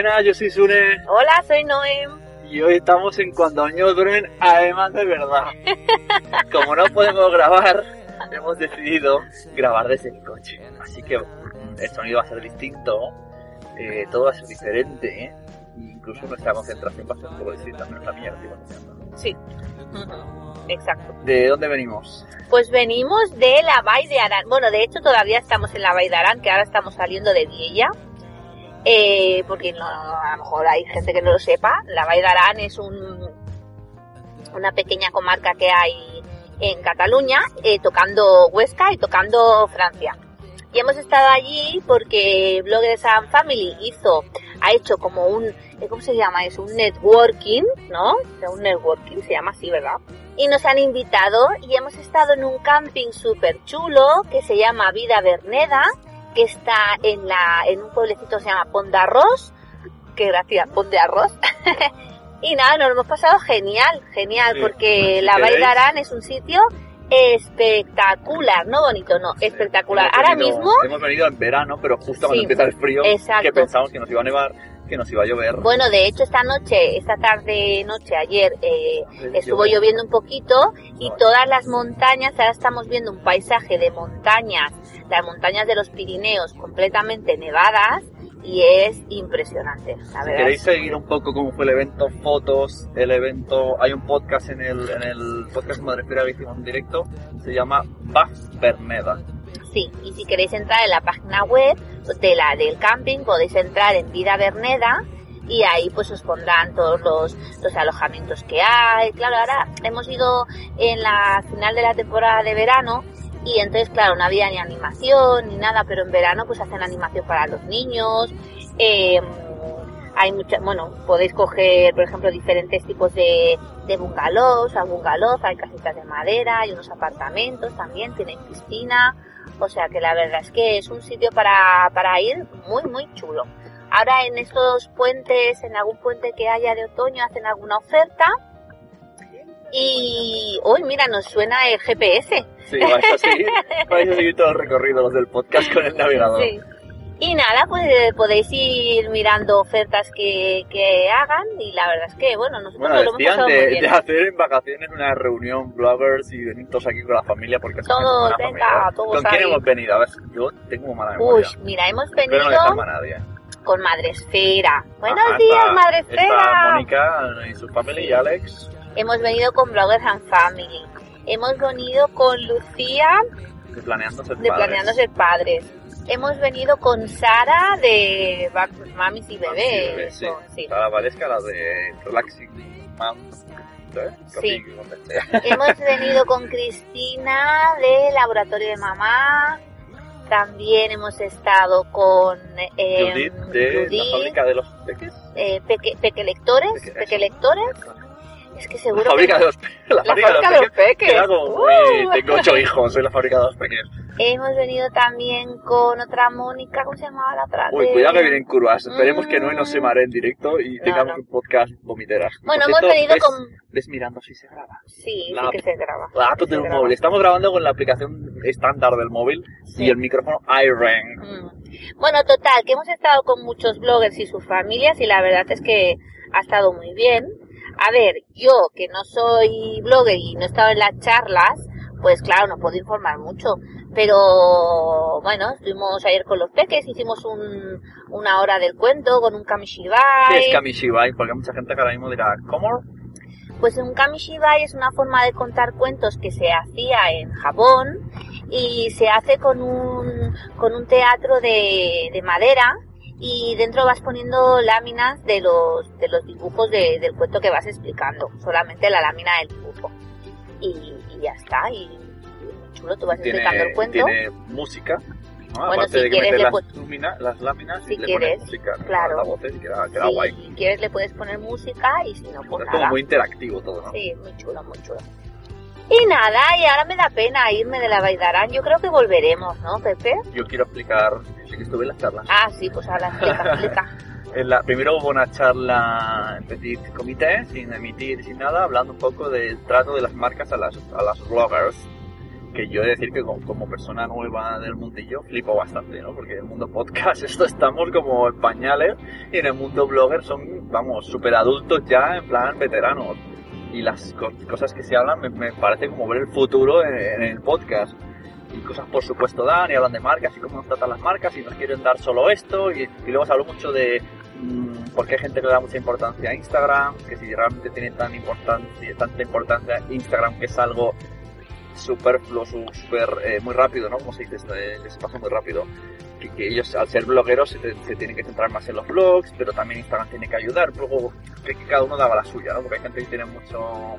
Buenas, yo soy Sune Hola, soy Noem. y hoy estamos en Cuando Años Duermen, además de verdad. Como no podemos grabar, hemos decidido grabar desde el coche. Así que el sonido va a ser distinto, eh, todo va a ser diferente, ¿eh? incluso nuestra concentración va a ser un poco distinta, menos la mía. Sí. Exacto. ¿De dónde venimos? Pues venimos de la Bay de Arán. Bueno, de hecho todavía estamos en la Bay de Arán, que ahora estamos saliendo de Viella. Eh, porque no, a lo mejor hay gente que no lo sepa. La Arán es un, una pequeña comarca que hay en Cataluña, eh, tocando Huesca y tocando Francia. Y hemos estado allí porque Bloggers and Family hizo, ha hecho como un, eh, ¿cómo se llama eso? Un networking, ¿no? Un networking, se llama así, ¿verdad? Y nos han invitado y hemos estado en un camping súper chulo que se llama Vida Verneda, que está en la, en un pueblecito que se llama Arroz. Qué gracia, de Arroz. y nada, nos lo hemos pasado genial, genial, Sí, porque la Bay de queréis. Arán es un sitio espectacular, no bonito, no, espectacular. Hemos Ahora venido- mismo Hemos venido en verano, pero justo cuando Sí, empieza el frío, exacto. que pensamos que nos iba a nevar, que nos iba a llover. Bueno, de hecho esta noche, esta tarde, noche, ayer, eh, estuvo lloviendo un poquito y todas las montañas, ahora estamos viendo un paisaje de montañas, las montañas de los Pirineos completamente nevadas y es impresionante, la Si queréis seguir un poco cómo fue el evento, fotos, el evento, hay un podcast en el, en el podcast Madrefera que hicimos en directo, se llama Baf Berneda. Sí, y si queréis entrar en la página web de la del camping, podéis entrar en Vida Verneda y ahí pues os pondrán todos los, los alojamientos que hay. Claro, ahora hemos ido en la final de la temporada de verano y entonces, claro, no había ni animación ni nada, pero en verano pues hacen animación para los niños. Eh, hay mucha, bueno, podéis coger, por ejemplo, diferentes tipos de, de bungalows, hay bungalows, hay casitas de madera, hay unos apartamentos también, tienen piscina, o sea que la verdad es que es un sitio para, para ir muy, muy chulo. Ahora en estos puentes, en algún puente que haya de otoño, hacen alguna oferta. Y hoy, mira, nos suena el GPS. Sí, vais a seguir, vais a seguir todo el recorrido los del podcast con el navegador. Sí. Y nada, pues eh, podéis ir mirando ofertas que, que hagan y la verdad es que, bueno, nosotros Bueno, nos lo hemos pasado muy de, bien. de hacer en vacaciones una reunión bloggers y venir todos aquí con la familia porque Todos, venga, familia. todos ¿Con quién hemos venido? A ver, yo tengo mala Uy, memoria. mira, hemos venido no nadie. con Madresfera. Buenos Ajá, días, está- Madresfera. Está Mónica y su familia y Alex Hemos venido con Bloggers and Family. Hemos venido con Lucía de Planeando Ser de Padres. Planeando Ser Padres. Hemos venido con Sara de Mamis y Bebés. Sí. o- sí. Sara Valesca, la de Relaxing Mom. ¿sabes? Sí. Hemos venido con Cristina de Laboratorio de Mamá. También hemos estado con eh, Judith de la fábrica de los peques. eh, peque, peque lectores, Peque- peque lectores. Es que La seguro fábrica que de los la la fábrica fábrica de los peques. Que hago, Uh. eh, tengo ocho hijos, soy la fábrica de los peques. hemos venido también con otra Mónica, ¿cómo se llamaba la otra? Uy, cuidado que vienen curvas. Esperemos que no y no se Mm. mare en directo y No, tengamos no. un podcast vomiteras. Bueno, Por hemos cierto, venido ves- con... Ves mirando si se graba. Sí, La- sí que se graba. La app del móvil. Estamos grabando con la aplicación estándar del móvil Sí. y el micrófono iRang. Mm. Bueno, total, que hemos estado con muchos bloggers y sus familias y la verdad es que ha estado muy bien. A ver, yo que no soy blogger y no he estado en las charlas, pues claro, no puedo informar mucho. Pero bueno, estuvimos ayer con los peques, hicimos un, una hora del cuento con un ¿Qué kamishibai. es Kamishibai? Porque mucha gente que ahora mismo dirá, ¿cómo? Pues un kamishibai es una forma de contar cuentos que se hacía en Japón y se hace con un, con un teatro de, de madera y dentro vas poniendo láminas de los, de los dibujos de- del cuento que vas explicando, solamente la lámina del dibujo. Y, y ya está, y, y muy chulo, tú vas explicando el cuento. tiene música. ¿no? Bueno, Aparte si de que quieres meter le las, lumina- las láminas Si y le quieres, pones música. claro. Las voces y queda, queda Si guay. quieres le puedes poner música y si no, pues es como nada. muy interactivo todo, ¿no? Sí, muy chulo, muy chulo. Y nada, y ahora me da pena irme de la Baidarán. Yo creo que volveremos, ¿no, Pepe? Yo quiero explicar, sí que estuve en las charlas. Ah, sí, pues ahora explica, explica. En la- primero hubo una charla en petit comité, sin emitir, sin nada, hablando un poco del trato de las marcas a las, a las bloggers. que yo he de decir que como, como persona nueva del mundillo flipo bastante, ¿no? Porque en el mundo podcast esto estamos como en pañales y en el mundo blogger son, vamos, súper adultos ya, en plan veteranos. Y las co- cosas que se hablan me, parece como ver el futuro en, el podcast. Y cosas por supuesto dan y hablan de marcas y cómo nos tratan las marcas y nos quieren dar solo esto. Y, y luego se habló mucho de mm, por qué hay gente que le da mucha importancia a Instagram, que si realmente tiene tan importancia, tanta importancia Instagram que es algo superfluo, su- super, eh, muy rápido, ¿no? Como se dice, este, que se pasa muy rápido. Que, que ellos, al ser blogueros, se, se tienen que centrar más en los blogs, pero también Instagram tiene que ayudar. Luego, que, cada uno daba la suya, ¿no? Porque hay gente que tiene mucho,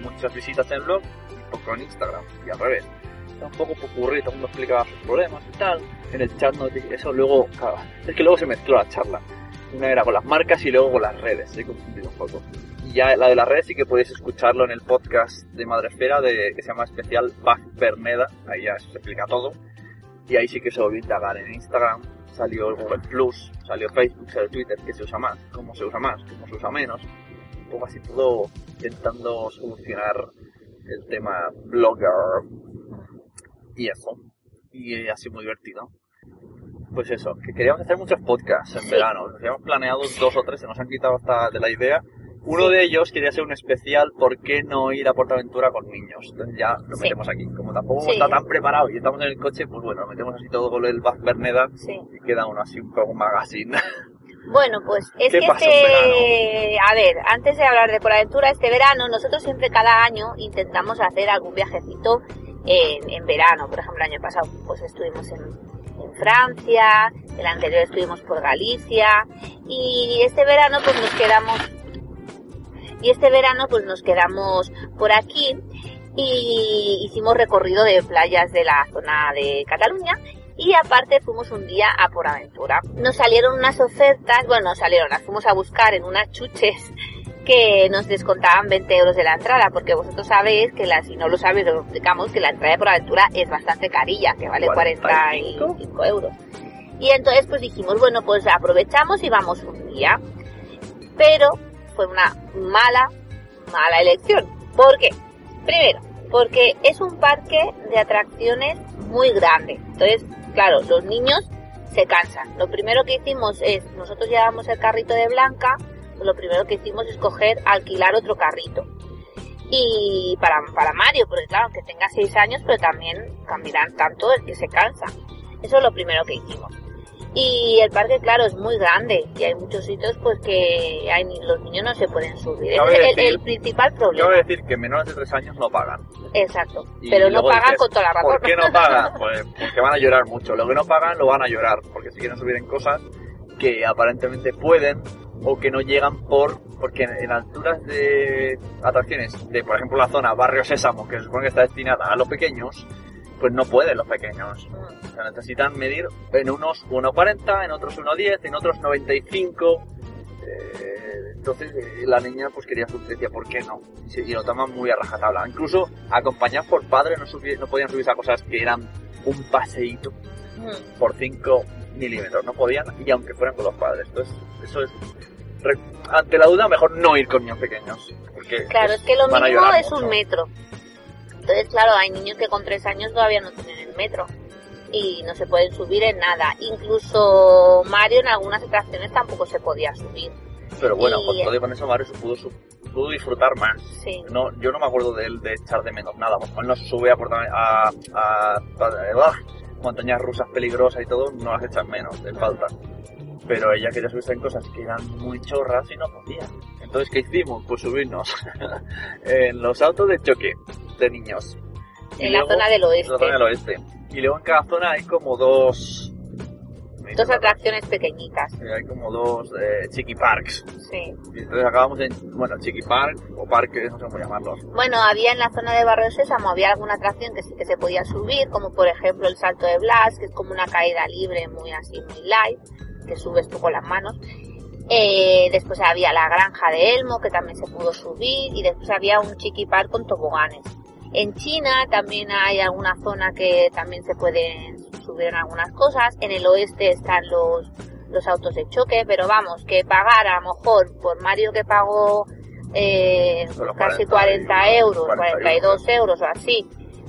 muchas visitas en blog y poco en Instagram, y al revés. Está un poco popurrí, todo el mundo explicaba sus problemas y tal. En el chat no eso luego, es que luego se mezcló la charla. Una era con las marcas y luego con las redes, he confundido un poco. Y ya la de las redes sí que podéis escucharlo en el podcast de Madresfera de, que se llama especial Paz Berneda, ahí ya se explica todo. Y ahí sí que se volvió a indagar en Instagram, salió el Google Plus, salió Facebook, salió Twitter, que se usa más, cómo se usa más, cómo se usa menos. Un poco así todo intentando solucionar el tema blogger y eso. Y ha sido muy divertido. Pues eso, que queríamos hacer muchos podcasts en Sí. verano. Nos habíamos planeado dos o tres, se nos han quitado hasta de la idea. Uno de ellos quería ser un especial ¿Por qué no ir a Portaventura con niños? Entonces ya lo Sí. metemos aquí. Como tampoco Sí. está tan preparado y estamos en el coche, pues bueno, lo metemos así todo con el Baz Berneda Sí. y queda uno así un poco magazine. Bueno, pues es ¿Qué que este, a ver, antes de hablar de por aventura, este verano, nosotros siempre cada año intentamos hacer algún viajecito en, en verano. Por ejemplo, el año pasado pues estuvimos en, en Francia, el anterior estuvimos por Galicia y este verano pues nos quedamos y este verano pues nos quedamos por aquí y hicimos recorrido de playas de la zona de Cataluña y aparte fuimos un día a por aventura. Nos salieron unas ofertas, bueno, salieron, las fuimos a buscar en unas chuches que nos descontaban 20 euros de la entrada, porque vosotros sabéis que la, si no lo sabéis, os explicamos, que la entrada por aventura es bastante carilla, que vale 45. 45 euros. Y entonces pues dijimos, bueno, pues aprovechamos y vamos un día. Pero fue una mala, mala elección. ¿Por qué? Primero, porque es un parque de atracciones muy grande. Entonces, claro, los niños se cansan. Lo primero que hicimos es, nosotros llevamos el carrito de Blanca, lo primero que hicimos es coger, alquilar otro carrito. Y para, para Mario, porque claro, que tenga 6 años, pero también cambiarán tanto el que se cansa. Eso es lo primero que hicimos. Y el parque, claro, es muy grande y hay muchos sitios pues que hay, los niños no se pueden subir. Cabe es el, decir- el principal problema. a decir que menores de tres años no pagan. Exacto. Y Pero no pagan dices, con toda la razón. ¿Por qué no pagan? Pues porque van a llorar mucho. Lo que no pagan lo van a llorar, porque si quieren subir en cosas que aparentemente pueden o que no llegan por porque en, en alturas de atracciones de por ejemplo la zona Barrio Sésamo que se supone que está destinada a los pequeños pues no pueden los pequeños o sea, necesitan medir en unos 1,40 en otros 1,10 en otros 95 eh, entonces eh, la niña pues quería subir decía ¿por qué no? y, lo toman muy a rajatabla incluso acompañados por padres no, no podían subirse a cosas que eran un paseíto Mm. por 5 milímetros. No podían, y aunque fueran con los padres. Entonces, eso es. Ante la duda, mejor no ir con niños pequeños. Porque Claro, pues, es que lo mínimo es mucho. un metro. Entonces, claro, hay niños que con tres años todavía no tienen el metro y no se pueden subir en nada. Incluso Mario en algunas atracciones tampoco se podía subir. Pero bueno, y- con todo y con eso, Mario se pudo, disfrutar más. Sí. No, yo no me acuerdo de él de echar de menos nada. Pues cuando se sube a, a- a- a- montañas rusas peligrosas y todo, no las echan menos, le falta. Pero ella quería subirse en cosas que eran muy chorras y no podía. Entonces, ¿qué hicimos? Pues subirnos en los autos de choque de niños. Y En la zona del oeste. En la zona del oeste. Y luego en cada zona hay como dos... Dos atracciones pequeñitas. Eh, Hay como dos eh, chiqui parks. Sí. Y entonces acabamos en, bueno, chiqui park o parque, no sé cómo llamarlos. Bueno, había en la zona de Barrio Sésamo, había alguna atracción que sí que se podía subir, como por ejemplo el salto de Blas, que es como una caída libre, muy así, muy light, que subes tú con las manos. Eh, después había la granja de Elmo, que también se pudo subir, y después había un chiqui park con toboganes. En China también hay alguna zona que también se pueden subir en algunas cosas. En el oeste están los, los autos de choque, pero vamos, que pagar a lo mejor por Mario que pagó eh, casi 40 40 euros, 40 42 euros o así,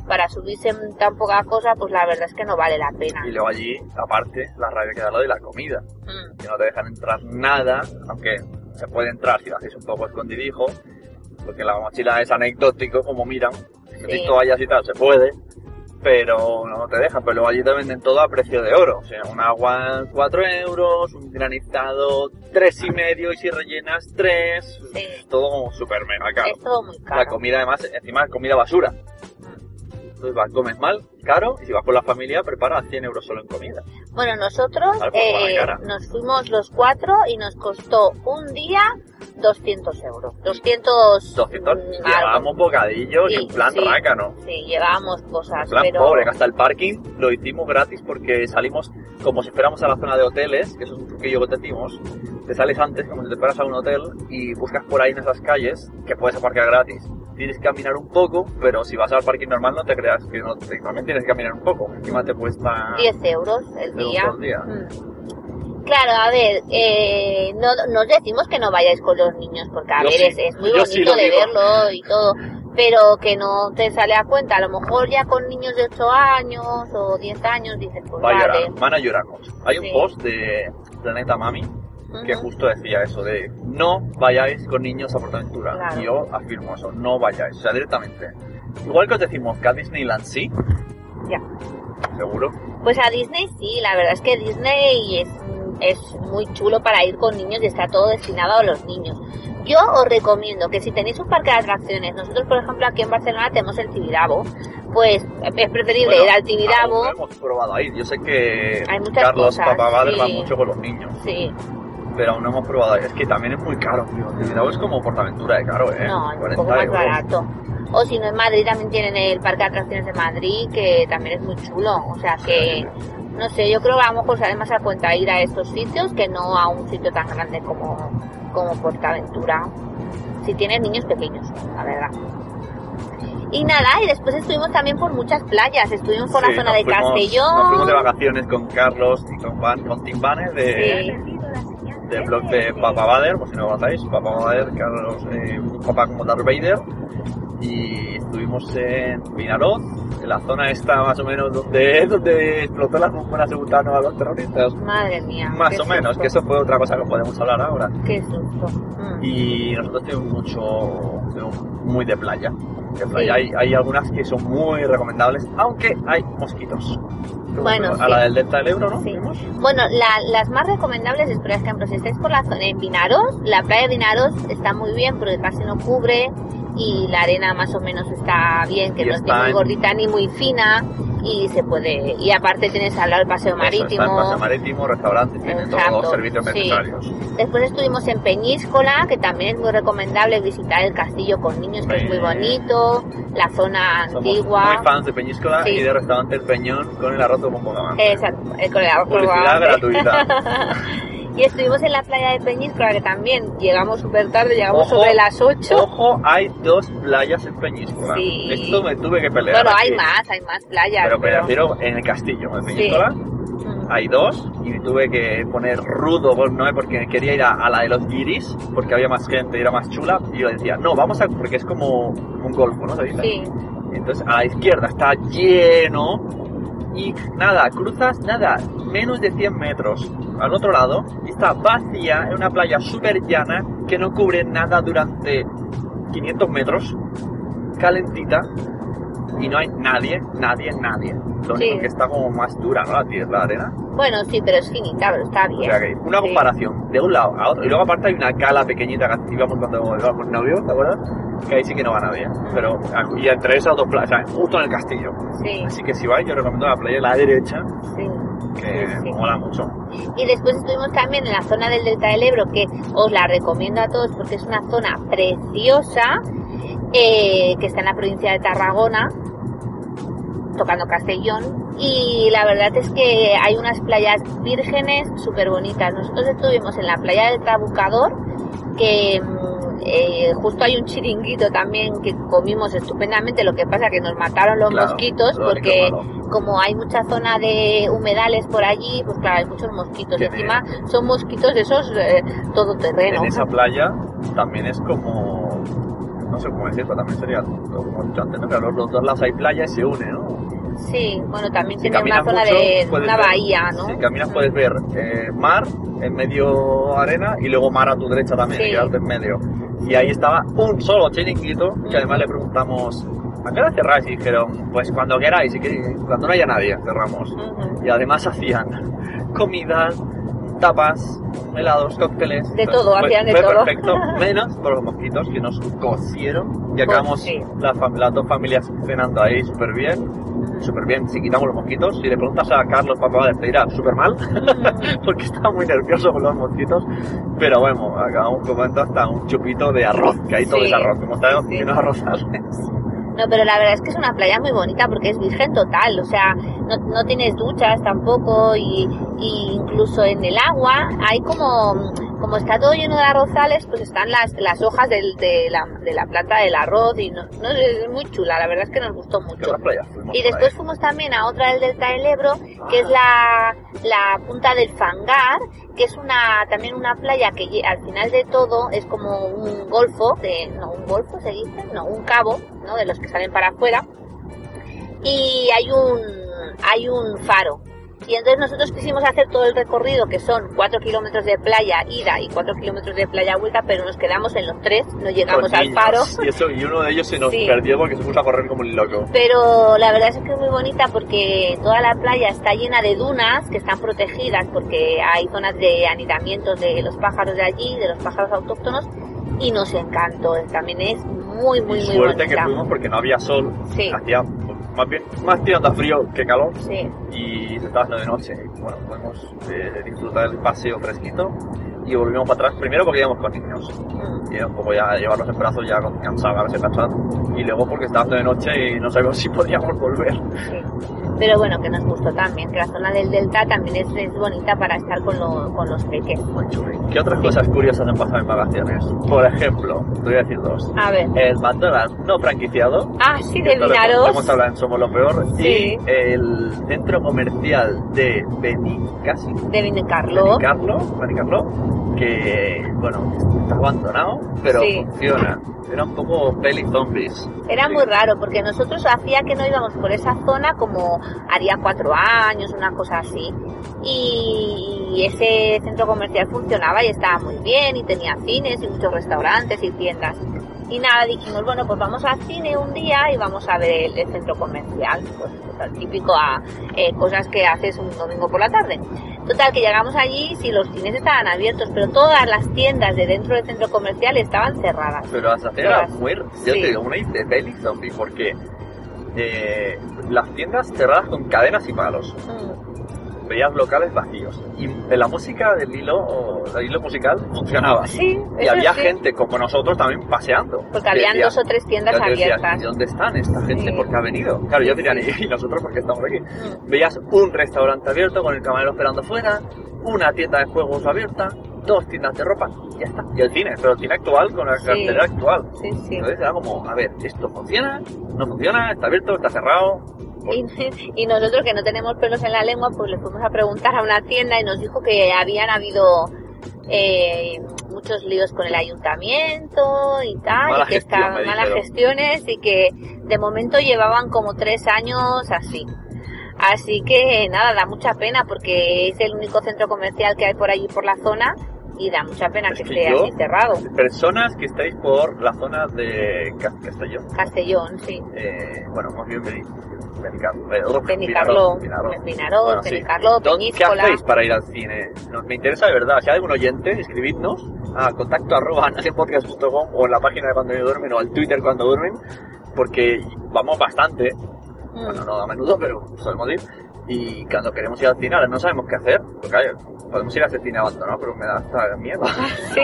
para subirse en tan poca cosa, pues la verdad es que no vale la pena. Y luego allí, aparte, la rabia que da lo de la comida. Mm, Que no te dejan entrar nada, aunque se puede entrar si lo haces un poco escondidijo, porque la mochila es anecdótico, como miran. Si Sí. toallas y tal, se puede, pero no te dejan. Pero luego allí te venden todo a precio de oro. O sea, un agua 4 euros, un granizado tres y medio y si rellenas 3. Sí. Todo como súper mega caro. Es todo muy La caro. comida además, encima es comida basura. Entonces vas, comes mal, caro, y si vas con la familia, preparas 100 euros solo en comida. Bueno, nosotros Vale, pues, eh, nos fuimos los cuatro y nos costó un día 200 euros. 200... 200, mm, algo. llevábamos bocadillos y Sí, en plan sí. rácano. Sí, llevábamos cosas, En plan pero... pobre, que hasta el parking lo hicimos gratis porque salimos como si fuéramos a la zona de hoteles, que eso es un truquillo que te decimos. Te sales antes, como si te fueras a un hotel, y buscas por ahí en esas calles que puedes aparcar gratis. Tienes que caminar un poco, pero si vas al parking normal no te creas que no, te- también tienes que caminar un poco. Encima te cuesta 10 euros el día. Mm. Claro, a ver, eh, no, no os decimos que no vayáis con los niños, porque a Yo ver, sí, es, es muy yo bonito de digo. verlo y todo, pero que no te sale a cuenta. A lo mejor ya con niños de 8 años o 10 años dices, pues Va a vale. llorar, van a llorar mucho. Hay un post de Planeta Mami que justo decía eso de no vayáis con niños a Portaventura. Claro. Y yo afirmo eso, no vayáis, o sea, directamente. Igual que os decimos que a Disneyland sí, Ya. seguro. Pues a Disney sí, la verdad es que Disney es, es muy chulo para ir con niños y está todo destinado a los niños. Yo os recomiendo que si tenéis un parque de atracciones, nosotros por ejemplo aquí en Barcelona tenemos el Tibidabo, pues es preferible Bueno, ir al aún Tibidabo. no hemos probado ahí. Yo sé que Hay muchas Carlos cosas, Papavader sí. va mucho con los niños, Sí, pero aún no hemos probado. Es que también es muy caro, tío. Es como Portaventura de caro, ¿eh? no, es un 40 poco más euros. barato. O si no en Madrid también tienen el parque de atracciones de Madrid, que también es muy chulo. O sea que, no sé, yo creo que a lo mejor sale más a cuenta ir a estos sitios que no a un sitio tan grande como, como Portaventura. Si tienes niños pequeños, la verdad. Y nada, y después estuvimos también por muchas playas. Estuvimos por Sí, la zona de fuimos- Castellón. Nos fuimos de vacaciones con Carlos y con, Van, con Tim Banner de, Sí. Del blog de Papa Vader, por si no lo conocéis. Papa Vader, Carlos, eh, un papá como Darth Vader. Y estuvimos en Vinaroz, en la zona esta más o menos donde, donde explotó la bombona segunda a los terroristas. Madre mía. Más o menos, susto, que eso fue otra cosa que podemos hablar ahora. Qué susto. Mm. Y nosotros tenemos mucho, tenemos muy de playa. De playa. Sí. Hay, hay algunas que son muy recomendables, aunque hay mosquitos. Bueno, a sí. la del Delta del Ebro, ¿no? Sí. Bueno, la- las más recomendables es, por ejemplo, si estáis por la zona de Vinaros, la playa de Vinaros está muy bien porque casi no cubre y la arena más o menos está bien, que Y no es ni muy en- gordita ni muy fina y se puede, y aparte tienes al lado el paseo Eso, está marítimo. paseo marítimo, restaurantes, tiene todos los servicios sí. necesarios. Después estuvimos en Peñíscola, que también es muy recomendable visitar el castillo con niños, que es muy bonito, la zona Somos antigua. muy fans de Peñíscola Sí. y de restaurante El Peñón con el arroz con bomba Exacto, eh, con el Publicidad gratuita. y estuvimos en la playa de Peñíscola, que también llegamos súper tarde, llegamos Ojo, sobre las 8. Ojo, hay dos playas en Peñíscola. Sí. Esto me tuve que pelear. Bueno, hay aquí. más, hay más playas. Pero me refiero en el castillo, en Sí. Peñíscola. Mm. Hay dos y tuve que poner rudo, ¿no? porque quería ir a, a la de los guiris, porque había más gente y era más chula. Y yo decía, no, vamos a, porque es como un golfo, ¿no? Se dice. Sí, Entonces a la izquierda está lleno y nada, cruzas nada, menos de 100 metros al otro lado está vacía en una playa súper llana que no cubre nada durante 500 metros, calentita y no hay nadie, nadie, nadie. Lo único Sí. que está como más dura, ¿no? La tierra, la arena. bueno, sí, pero es finita, pero está O bien. sea que una Sí. comparación de un lado a otro. Y luego aparte hay una cala pequeñita que íbamos cuando íbamos novio, ¿te acuerdas? Que ahí sí que no va nadie. Pero, y entre esas dos playas, o sea, justo en el castillo. Sí, Así que si vais, yo recomiendo la playa de la derecha, sí. Que Sí, sí. mola mucho. Y después estuvimos también en la zona del Delta del Ebro, que os la recomiendo a todos porque es una zona preciosa, eh, que está en la provincia de Tarragona, tocando Castellón. Y la verdad es que hay unas playas vírgenes súper bonitas. Nosotros estuvimos en la playa del Trabucador, que mm, eh, justo hay un chiringuito también que comimos estupendamente. Lo que pasa que nos mataron los Claro, mosquitos porque como hay mucha zona de humedales por allí, pues claro, hay muchos mosquitos. Encima son mosquitos de esos eh, todoterreno. En esa playa también es como no sé cómo decirlo, también sería, como antes, ¿no? que los dos lados hay playa y se une, ¿no? Sí, bueno, también Si tiene una zona mucho, de una ver- bahía, ¿no? Si caminas puedes ver eh, mar, en medio arena, y luego mar a tu derecha también, Sí. y quedarte en medio. Y ahí estaba un solo chiringuito, que además le preguntamos, ¿a qué hora cerráis? Y dijeron, pues cuando queráis, y que, cuando no haya nadie, cerramos. Y además hacían comidas, tapas, helados, cócteles. De todo, Fue- hacían de fue todo. perfecto, menos por los mosquitos que nos cocieron y acabamos sí. las, dos familias cenando ahí súper bien. Súper bien, si quitamos los mosquitos. Si le preguntas a Carlos, papá, te dirá súper mal, porque estaba muy nervioso con los mosquitos. Pero bueno, acabamos comiendo hasta un chupito de arroz, que ahí todo Sí, es arroz, como sabemos sí. que no arrozales. No, pero la verdad es que es una playa muy bonita porque es virgen total, o sea, no, no tienes duchas tampoco y, y incluso en el agua hay como, como está todo lleno de arrozales, pues están las, las hojas del- de, la, de la planta del arroz y no, no, es muy chula, la verdad es que nos gustó ¿Qué mucho. Y después fuimos también a otra del Delta del Ebro, que es la, la punta del Fangar, que es una también una playa que al final de todo es como un golfo, de, no, un golfo se dice, no, un cabo, ¿no? De los que salen para afuera. Y hay un, hay un faro. Y entonces nosotros quisimos hacer todo el recorrido, que son 4 kilómetros de playa ida y 4 kilómetros de playa vuelta, pero nos quedamos en los tres, no llegamos Con al niños. faro. Y, eso, y uno de ellos se nos Sí. perdió porque se puso a correr como un loco. Pero la verdad es que es muy bonita porque toda la playa está llena de dunas que están protegidas porque hay zonas de anidamientos de los pájaros de allí, de los pájaros autóctonos y nos encantó. También es muy, muy, y muy suerte que fuimos porque no había sol. Sí. Hacía más bien más tirando a frío que calor. Sí, y se estaba haciendo de noche. Bueno, podemos eh, disfrutar del paseo fresquito y volvimos para atrás. Primero porque íbamos con niños. Mm. Y era un poco ya llevarlos en brazos ya cansados, a veces cansados. Y luego porque estaba de noche y no sabíamos si podíamos volver. sí. Pero bueno, que nos gustó también, que la zona del delta también es, es bonita para estar con, lo- con los peques. ¿Qué otras cosas curiosas han pasado en vacaciones? Por ejemplo, te voy a decir dos. A ver. El McDonald's no franquiciado. Ah, sí, de Esto lo Vinaros. Hemos hablado en Somos lo Peor. Sí. Y el centro comercial de Benicasi. De Vinicarlo. Benicarlo, Benicarlo, que, bueno, está abandonado, pero Sí. funciona. Era un poco peli zombies. Era Sí. muy raro porque nosotros hacía que no íbamos por esa zona como haría cuatro años, una cosa así. Y ese centro comercial funcionaba y estaba muy bien y tenía cines y muchos restaurantes y tiendas. Y nada, dijimos, bueno, pues vamos al cine un día y vamos a ver el, el centro comercial. Pues, pues, típico a eh, cosas que haces un domingo por la tarde. Total, que llegamos allí, sí, los cines estaban abiertos, pero todas las tiendas de dentro del centro comercial estaban cerradas. Pero hasta era muy... Yo Sí. te digo, una de peli zombie, porque eh, las tiendas cerradas con cadenas y palos. Mm. Veías locales vacíos. Y la música del hilo, el hilo musical funcionaba. Sí, Y había sí. gente como nosotros también paseando. Porque habían Decía- dos o tres tiendas te decía, abiertas. ¿y dónde están esta gente? Sí. ¿Por qué ha venido? Claro, yo diría. ¿y nosotros por qué estamos aquí? Mm. Veías un restaurante abierto con el camarero esperando fuera, una tienda de juegos abierta, dos tiendas de ropa, y ya está. Y el cine, pero el cine actual con la Sí. cartelera actual. Sí, sí. Entonces era como, a ver, ¿esto funciona? ¿No funciona? ¿Está abierto? ¿Está cerrado? Y, y nosotros que no tenemos pelos en la lengua, pues le fuimos a preguntar a una tienda y nos dijo que habían habido eh, muchos líos con el ayuntamiento y tal, Mala y que gestión, estaban malas gestiones y que de momento llevaban como tres años así. Así que nada, da mucha pena porque es el único centro comercial que hay por allí por la zona y da mucha pena Es que que esté yo- así cerrado. Personas que estáis por la zona de Cas- Castellón. Castellón, sí. Eh, bueno, más bien Benicarlo. sí. Benicarló, ¿Dónde- ¿Qué hacéis para ir al cine? Nos- me interesa de verdad. Si hay algún oyente, escribidnos a contacto arroba o en la página de cuando duermen o al Twitter cuando duermen, porque vamos bastante. Mm. Bueno, no a menudo, pero solemos ir. Y cuando queremos ir al cine, ahora no sabemos qué hacer. Porque oye, podemos ir a ese cine abandonado, pero me da hasta miedo. Sí,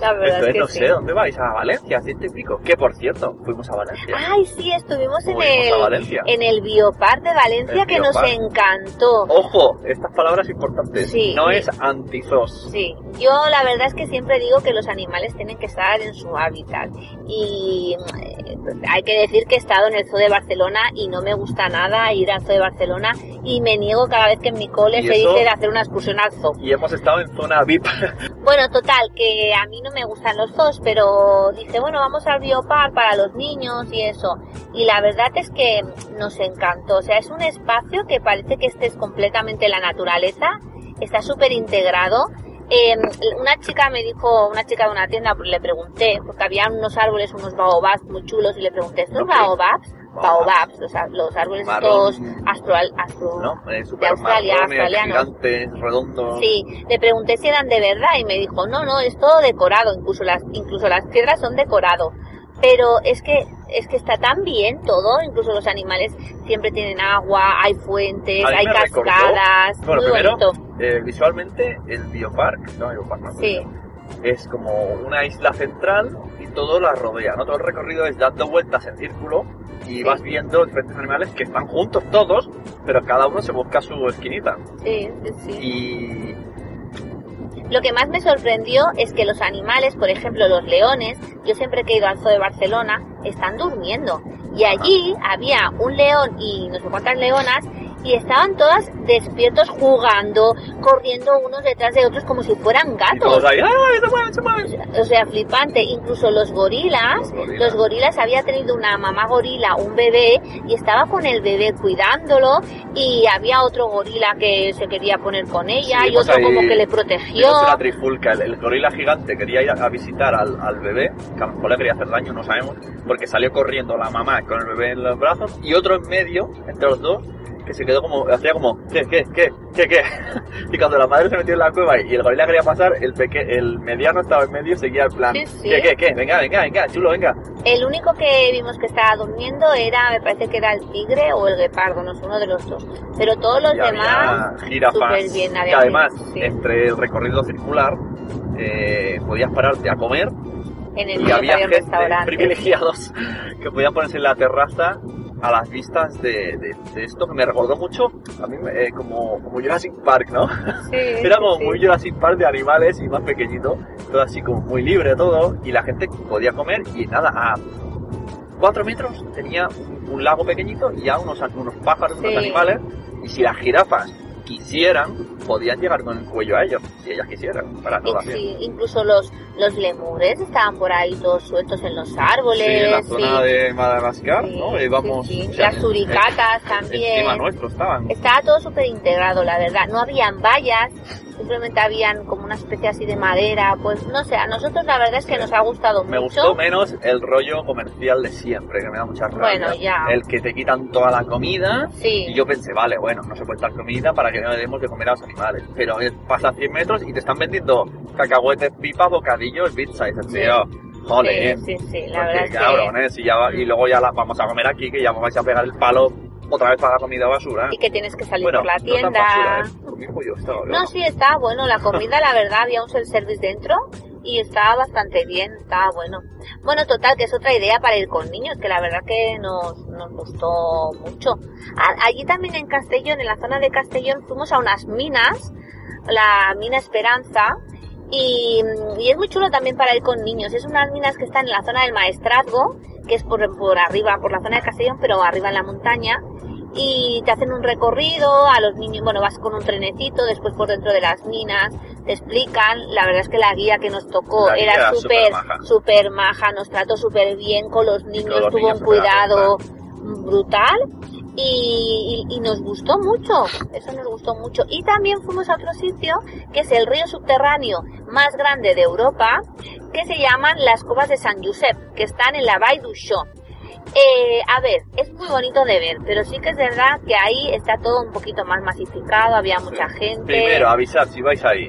la verdad Entonces es que no sí. sé, ¿dónde vais? A Valencia, ciento y pico. Que por cierto, fuimos a Valencia. Ay, sí, estuvimos en el, Valencia. en el Biopar de Valencia El que nos encantó. Ojo, estas palabras importantes. Sí. no es antizos. Sí, yo la verdad es que siempre digo que los animales tienen que estar en su hábitat. Y eh, pues, hay que decir que he estado en el zoo de Barcelona y no me gusta nada ir al zoo de Barcelona y me niego cada vez que en mi cole ¿Y se dice de hacer una excursión al zoo. Y hemos estado en zona VIP. Bueno, total, que a mí no me gustan los dos, pero dije, bueno, vamos al biopar para los niños y eso. Y la verdad es que nos encantó. O sea, es un espacio que parece que estés completamente en la naturaleza. Está súper integrado. Eh, una chica me dijo, una chica de una tienda, pues le pregunté, porque había unos árboles, unos baobabs muy chulos, y le pregunté, ¿estos Ok. baobabs? Baobabs, o sea, los árboles Marrón. estos astro, astro, ¿No? Eh, de Australia, australianos. gigantes, redondos. Sí, le pregunté si eran de verdad y me dijo, no, no, es todo decorado, incluso las, incluso las piedras son decorado. Pero es que, es que está tan bien todo, incluso los animales siempre tienen agua, hay fuentes, hay me recordó- cascadas, Bueno, muy primero, bonito. eh, visualmente, el biopark, no, biopark, no, Sí, es como una isla central y todo la rodea, ¿no? Todo el recorrido es dando vueltas en círculo y Sí. vas viendo diferentes animales que están juntos todos, pero cada uno se busca su esquinita. sí, sí, sí. Y Lo que más me sorprendió es que los animales, por ejemplo los leones, yo siempre que he ido al zoo de Barcelona, están durmiendo. Y allí había un león y no sé cuántas leonas y estaban todas despiertos jugando, corriendo unos detrás de otros como si fueran gatos. O sea, flipante. Incluso los gorilas, Los gorilas. los gorilas había tenido una mamá gorila, un bebé, y estaba con el bebé cuidándolo, y había otro gorila que se quería poner con ella, Sí, y pues otro como que le protegió. una trifulca, el, el gorila gigante quería ir a, a visitar al, al bebé, que a lo mejor le quería hacer daño, no sabemos, porque salió corriendo la mamá con el bebé en los brazos, y otro en medio, entre los dos, que se quedó como, hacía como, ¿qué, qué, qué, qué, qué? Y cuando la madre se metió en la cueva y el gorila quería pasar, el peque, el mediano estaba en medio y seguía el plan, Sí, sí. ¿qué, qué, qué? Venga, venga, venga, chulo, venga. El único que vimos que estaba durmiendo era, me parece que era el tigre o el guepardo, no sé, uno de los dos. Pero todos los y demás, bien, había además, sí. entre el recorrido circular, eh, podías pararte a comer en el y había gente privilegiados que podían ponerse en la terraza a las vistas de, de- de esto que me recordó mucho a mí eh, como, como Jurassic Park, ¿no? Sí, Era como sí. muy Jurassic Park de animales y más pequeñito, todo así como muy libre todo y la gente podía comer y nada, a cuatro metros tenía un, un lago pequeñito y ya unos, unos pájaros, unos Sí. animales y si las jirafas quisieran, podían llegar con el cuello a ellos, si ellas quisieran, para todas sí, incluso los, los lemures estaban por ahí todos sueltos en los árboles. Sí, en la zona sí. de Madagascar, Sí, ¿no? Sí. o sea, Las suricatas en- también. Encima nuestro estaban. Estaba todo súper integrado, la verdad. No habían vallas, simplemente habían como una especie así de madera. Pues no sé, a nosotros la verdad es que Sí. nos ha gustado Me mucho. gustó menos el rollo comercial de siempre, que me da mucha rabia. Bueno, ya. El que te quitan toda la comida. Sí. Y yo pensé, vale, bueno, no se puede dar comida para que no le demos de comer a los animales. Pero pasa 100 metros y te están vendiendo cacahuetes, pipas, bocadillos, pizza. Y dices, Sí. tío, joder. Sí, sí, sí, la porque, verdad que... y, ya y luego ya la vamos a comer aquí, que ya me vais a pegar el palo otra vez para la comida basura. Y que tienes que salir bueno, por la no tan tienda. basura, ¿eh? Por mi pollo estaba No, bueno. sí, estaba bueno. La comida, la verdad, había un self-service dentro y estaba bastante bien, estaba bueno. Bueno, total, que es otra idea para ir con niños, que la verdad que nos, nos gustó mucho. A- allí también en Castellón, en la zona de Castellón, fuimos a unas minas, la mina Esperanza, y, y es muy chulo también para ir con niños. Es unas minas que están en la zona del Maestrazgo, que es por, por arriba, por la zona de Castellón, pero arriba en la montaña y te hacen un recorrido, a los niños, bueno, vas con un trenecito, después por dentro de las minas, te explican, la verdad es que la guía que nos tocó La era súper, súper maja, nos trató súper bien con los niños, tuvo un cuidado brutal y, y- y nos gustó mucho, eso nos gustó mucho. Y también fuimos a otro sitio, que es el río subterráneo más grande de Europa, que se llaman las Covas de San Josep, que están en la Vall d'Uixó. Eh, a ver, es muy bonito de ver, pero sí que es verdad que ahí está todo un poquito más masificado, había mucha gente. Primero, avisar si vais ahí.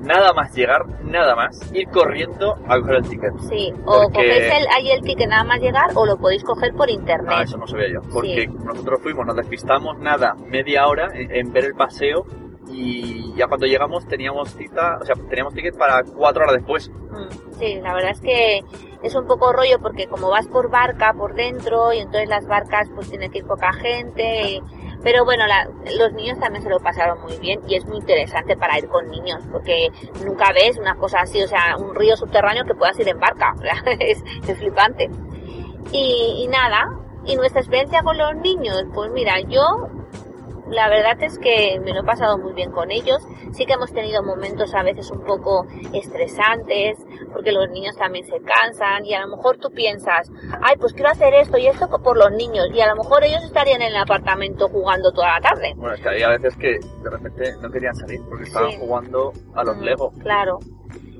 Nada más llegar, nada más. Ir corriendo a coger el ticket. Sí, o Porque- cogéis el, ahí el ticket nada más llegar o lo podéis coger por internet. Ah, eso no sabía yo. Porque nosotros fuimos, nos despistamos nada, media hora en, en ver el paseo y ya cuando llegamos teníamos cita, o sea, teníamos ticket para cuatro horas después. Mm, Sí, la verdad es que es un poco rollo porque como vas por barca por dentro y entonces las barcas pues tiene que ir poca gente. y- Pero bueno, la- los niños también se lo pasaron muy bien y es muy interesante para ir con niños porque nunca ves una cosa así, o sea, un río subterráneo que puedas ir en barca. es, es flipante. Y nada, y nuestra experiencia con los niños, pues mira, yo la verdad es que me lo he pasado muy bien con ellos. Sí que hemos tenido momentos a veces un poco estresantes, porque los niños también se cansan y a lo mejor tú piensas, ay, pues quiero hacer esto y esto por los niños y a lo mejor ellos estarían en el apartamento jugando toda la tarde. Bueno, es que había veces que de repente no querían salir porque estaban Sí. jugando a los Mm, Lego. Claro.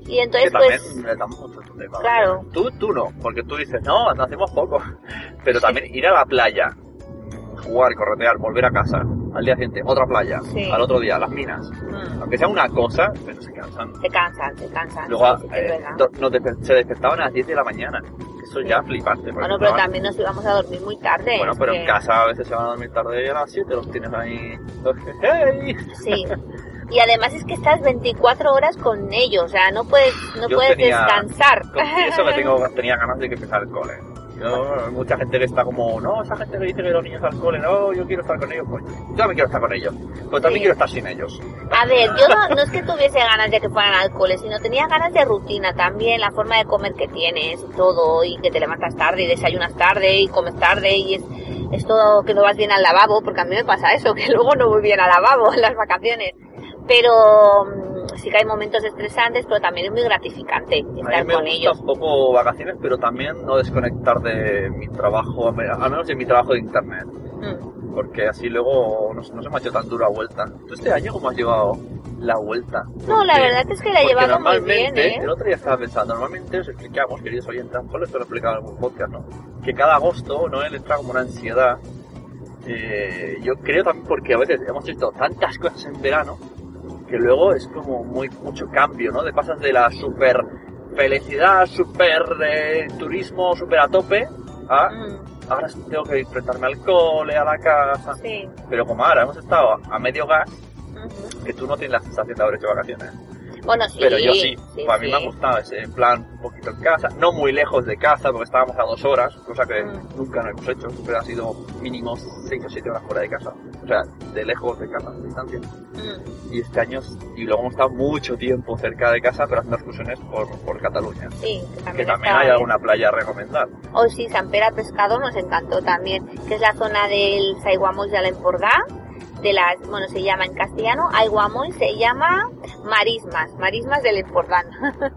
Y Que entonces también pues... le damos mucho. Claro. Tú, tú no, porque tú dices, no, no hacemos poco. Pero también ir a la playa, jugar, corretear, volver a casa, al día siguiente, otra playa, Sí. al otro día, las minas. mm, Aunque sea una cosa, pero se cansan. se cansan, se cansan. Luego sí, eh, nos despe- se despertaban a las 10 de la mañana. Eso ya flipante. Bueno, pero estaban- también nos íbamos a dormir muy tarde. Bueno, pero que- en casa a veces se van a dormir tarde y a las 7 los tienes ahí. ¡Hey! Sí. Y además es que estás 24 horas con ellos, o sea, no puedes, no Yo puedes tenía- descansar. Confieso que tengo, tenía ganas de que empezara el cole. Yo, mucha gente que está como, no, esa gente que dice que los niños al cole, no, yo quiero estar con ellos, pues yo también quiero estar con ellos, pero también Sí. quiero estar sin ellos. A ver, yo no, no es que tuviese ganas de que fueran al cole, sino tenía ganas de rutina también, la forma de comer que tienes y todo, y que te levantas tarde y desayunas tarde y comes tarde y es, es todo que no vas bien al lavabo, porque a mí me pasa eso, que luego no voy bien al lavabo en las vacaciones. Pero sí que hay momentos estresantes, pero también es muy gratificante A mí estar me con gusta ellos. un poco vacaciones, pero también no desconectar de mi trabajo, al menos de mi trabajo de internet, Mm. porque así luego no, se- no se me ha hecho tan dura vuelta. ¿Tú este año cómo has llevado la vuelta? No, la verdad es que la he llevado muy bien, ¿eh? El otro día estaba pensando, normalmente os explicamos, queridos oyentes, por esto lo he explicado en algún podcast, ¿no? Que cada agosto, ¿no? Él entra como una ansiedad. Eh, yo creo también porque a veces hemos hecho tantas cosas en verano que luego es como muy mucho cambio, ¿no? De pasas de la super felicidad, super eh, turismo, super a tope, a Mm, ahora tengo que enfrentarme al cole, a la casa. sí. Pero como ahora hemos estado a medio gas, que tú no tienes la sensación de haber hecho vacaciones. Bueno, sí. Pero yo sí, sí, a mí sí. me ha gustado ese plan un poquito en casa, no muy lejos de casa, porque estábamos a dos horas, cosa que Mm. nunca nos hemos hecho, siempre ha sido mínimo seis o siete horas fuera de casa, o sea, de lejos de casa, de distancia. Mm, Y este año, y luego hemos estado mucho tiempo cerca de casa, pero haciendo excursiones por, por Cataluña. sí, que Que también, también está hay bien. alguna playa a recomendar. Oh, sí, San Pera Pescado nos encantó también, que es la zona del Saiguamoy de la Empordà, de las, bueno, se llama en castellano, Aiguamoy se llama Marismas, Marismas del Empordán.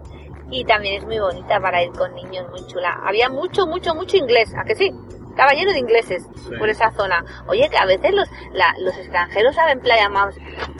y también es muy bonita para ir con niños, muy chula. Había mucho, mucho, mucho inglés, ¿a que sí? Estaba lleno de ingleses Sí. por esa zona. Oye, que a veces los, la- los extranjeros saben playa más,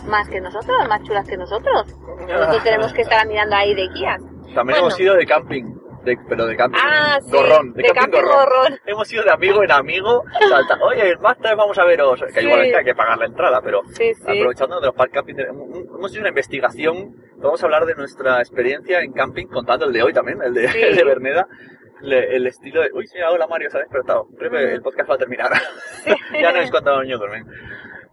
más que nosotros, más chulas que nosotros. Nosotros tenemos que estar mirando ahí de guías. También Bueno. hemos ido de camping, de, pero de camping Ah, sí, gorrón, de, de camping, camping gorrón. gorrón. Hemos ido de amigo en amigo, salta, oye, más tarde vamos a veros, que Sí. igualmente hay que pagar la entrada, pero Sí, sí. aprovechando de los park camping, hemos hecho una investigación, vamos a hablar de nuestra experiencia en camping, contando el de hoy también, el de, el de Berneda, le- el estilo de, uy, sí, hola Mario, se ha despertado, creo que el podcast va a terminar, ya no es cuando niños duermen.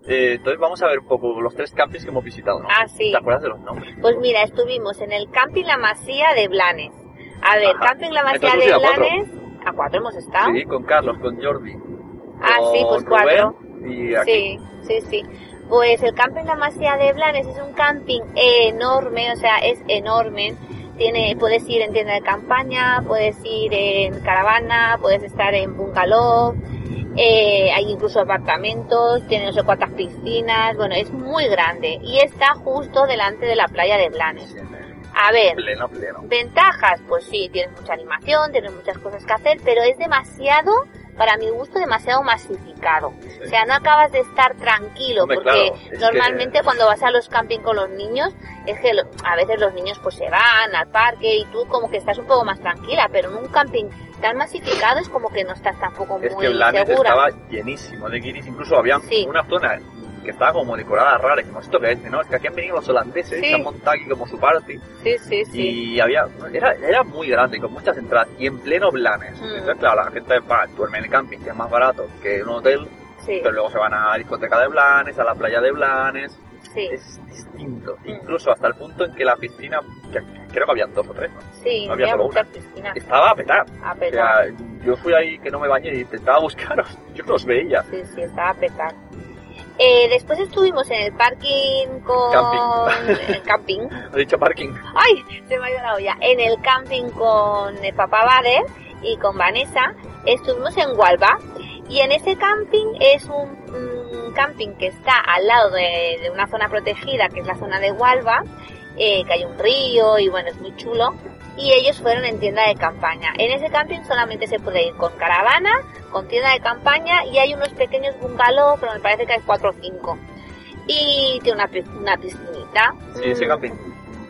Eh, entonces vamos a ver un poco los tres campings que hemos visitado, ¿no? Ah, sí. ¿Te acuerdas de los nombres? Pues mira, estuvimos en el Camping La Masía de Blanes. A ver, Ajá. Camping La Masía de. Blanes. ¿A cuatro hemos estado? Sí, con Carlos, con Jordi. Ah, sí, pues cuatro. Rubén Y aquí. Sí, sí, sí. Pues el Camping La Masía de Blanes es un camping enorme, o sea, es enorme. Tiene, puedes ir en tienda de campaña, puedes ir en caravana, puedes estar en bungalow, eh, hay incluso apartamentos, tiene no sé cuántas piscinas, bueno, es muy grande y está justo delante de la playa de Blanes. A ver, Pleno, pleno. Ventajas, pues sí, tienes mucha animación, tienes muchas cosas que hacer, pero es demasiado, para mi gusto, demasiado masificado. O sea, no acabas de estar tranquilo, Hombre, porque claro, es normalmente que- cuando vas a los camping con los niños, es que lo- a veces los niños pues se van al parque y tú como que estás un poco más tranquila, pero en un camping tan masificado es como que no estás tampoco muy Es que Blanes segura. estaba llenísimo de guiris, incluso había Sí. una zona que estaba como decorada rara, que no esto que es, ¿no? Es que aquí han venido los holandeses, Sí. se han montado aquí como su party, Sí, sí, sí. y había, era, era muy grande, con muchas entradas, y en pleno Blanes. Mm. Entonces, claro, la gente va, duerme en el camping, que es más barato que en un hotel, Sí, pero luego se van a la discoteca de Blanes, a la playa de Blanes, sí, es distinto, Mm. incluso hasta el punto en que la piscina, que creo que habían dos o tres, ¿no? sí, no había solo muchas piscinas. estaba a petar. A O petar. sea, yo fui ahí que no me bañé y intentaba buscaros, yo no los veía. Sí, sí, estaba a petar. Eh, después estuvimos en el parking con... Camping. el camping. He dicho parking. ¡Ay! Se me ha ido la olla. En el camping con el papá Bader y con Vanessa. Estuvimos en Hualba. Y en ese camping es un, un camping que está al lado de, de una zona protegida, que es la zona de Hualva, eh, que hay un río y bueno, es muy chulo. Y ellos fueron en tienda de campaña. En ese camping solamente se puede ir con caravana, con tienda de campaña y hay unos pequeños bungalows, pero me parece que hay cuatro o cinco. Y tiene una, pi- una piscinita. Sí, ese Mm, camping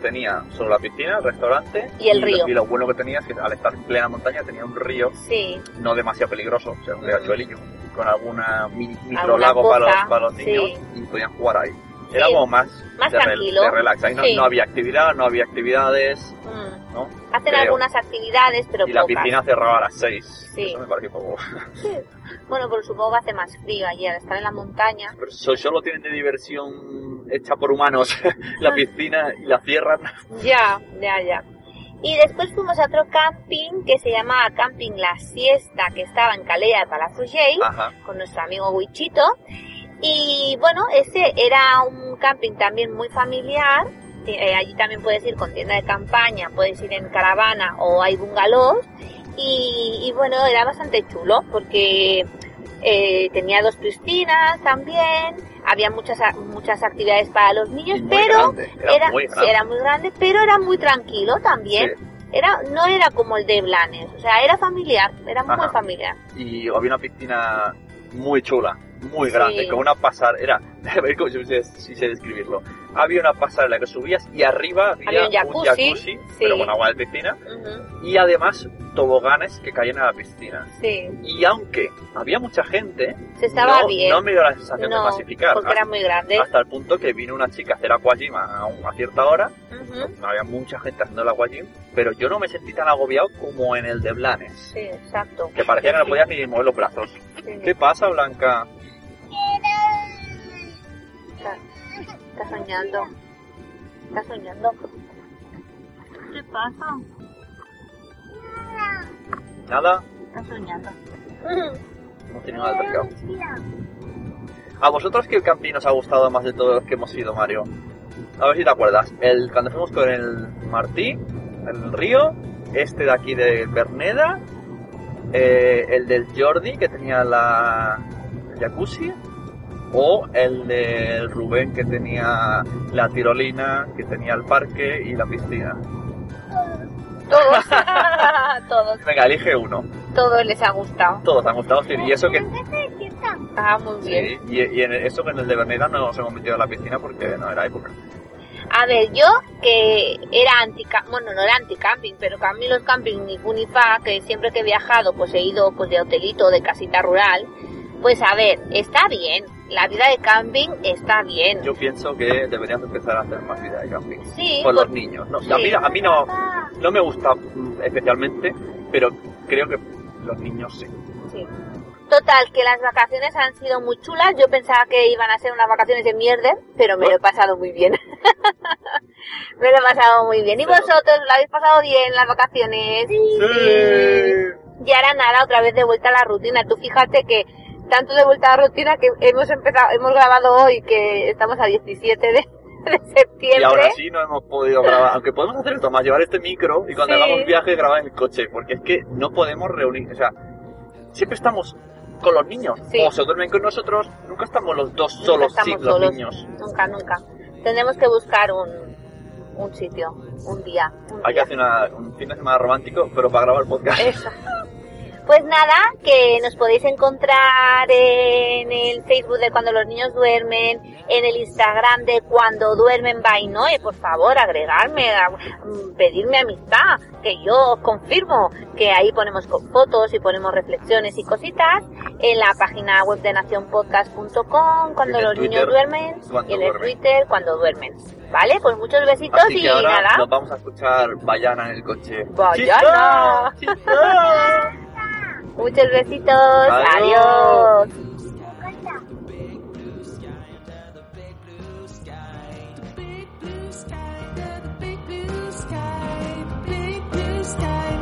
tenía solo la piscina, el restaurante Y el río. Y lo bueno que tenía es que al estar en plena montaña tenía un río Sí, no demasiado peligroso, o sea, un riachuelillo, con alguna mini, micro lago para los, para los sí. niños y podían jugar ahí. Era Sí. como más, Más de, tranquilo. de relax. Ahí no, Sí. no había actividad, no había actividades, mm. ¿No? hacen Creo. algunas actividades, pero y la pocas. piscina cerraba a las 6. Sí. Eso me parece poco. Sí. Bueno, pero supongo que hace más frío allí al estar en la montaña. Pero so- solo tienen de diversión hecha por humanos la piscina y la cierran. Ya, ya, ya. Y después fuimos a otro camping que se llamaba Camping La Siesta, que estaba en Calella de Palafrugell, con nuestro amigo Wichito. Y bueno, ese era un camping también muy familiar. Eh, allí también puedes ir con tienda de campaña, puedes ir en caravana o hay bungalows. Y, y bueno, era bastante chulo porque eh, tenía dos piscinas también, había muchas muchas actividades para los niños, muy pero grande, era era, muy sí, grande. era muy grande, pero era muy tranquilo también. Sí. Era, no era como el de Blanes, o sea, era familiar, era muy familiar. Y había una piscina muy chula, muy Sí. grande, con una pasarela. A ver cómo si sé, si sé describirlo. Había una pasarela que subías y arriba había, Había un jacuzzi, sí. pero con agua de piscina. Ujú, Y además toboganes que caían a la piscina. Sí, Y aunque había mucha gente, se estaba no, bien. no me dio la sensación de No, masificar. porque era muy grande. Hasta el punto que vino una chica a hacer aquagym a, a cierta hora. Ujú, No había mucha gente haciendo el aquagym, pero yo no me sentí tan agobiado como en el de Blanes. Sí, exacto. Que parecía que no podías ni mover los brazos. Sí. ¿Qué pasa, Blanca? Está soñando. Está soñando. ¿Qué pasa? ¿Nada? Está soñando. Hemos tenido un altercado. ¿A vosotros qué camping os ha gustado más de todos los que hemos ido, Mario? A ver si te acuerdas. El, cuando fuimos con el Martí, el río, este de aquí de Berneda, eh, el del Jordi que tenía la el jacuzzi, o el del Rubén que tenía la tirolina, que tenía el parque y la piscina. Todos. todos. Venga, elige uno. Todos les ha gustado. Todos han gustado, sí, y eso que Ah, muy bien. Sí, y, y en eso que en el de Berneda no nos hemos metido a la piscina porque no era época. A ver, yo que era anti bueno, no era anti-camping, pero que a mí los campings ni fu ni fa, que siempre que he viajado pues he ido pues de hotelito, de casita rural, pues a ver, está bien, la vida de camping está bien. Yo pienso que deberíamos empezar a hacer más vida de camping. Sí, Con los por- niños. No, Sí. a, mí, a mí no, no me gusta mm, especialmente, pero creo que los niños sí. sí. Total, que las vacaciones han sido muy chulas. Yo pensaba que iban a ser unas vacaciones de mierda, pero me lo he pasado muy bien. me lo he pasado muy bien. ¿Y vosotros lo habéis pasado bien las vacaciones? Y ahora nada, otra vez de vuelta a la rutina. Tú fíjate que tanto de vuelta a la rutina que hemos empezado, hemos grabado hoy que estamos a 17 de, de Y septiembre. ahora sí no hemos podido grabar, aunque podemos hacer esto más, llevar este micro y cuando Sí. hagamos viaje grabar en el coche, porque es que no podemos reunir, o sea, siempre estamos con los niños, Sí. o se duermen con nosotros, nunca estamos los dos solos sin los solos. niños. Nunca, nunca. Tendremos que buscar un, un sitio, un día. un Hay que hacer una- un fin de semana romántico, pero para grabar podcast. Eso. Pues nada, que nos podéis encontrar en el Facebook de Cuando los niños duermen, en el Instagram de Cuando duermen by Noe, por favor, agregarme, mm, pedirme amistad, que yo os confirmo que ahí ponemos fotos y ponemos reflexiones y cositas, en la página web de nacionpodcast.com, Cuando los niños Twitter, duermen, Cuando y en el duermen. Twitter, Cuando duermen. ¿Vale? Pues muchos besitos Así y que ahora nada. nos vamos a escuchar Bayana en el coche. Bayana. ¡Chicha! Muchos besitos. Adiós. Adiós. big blue sky,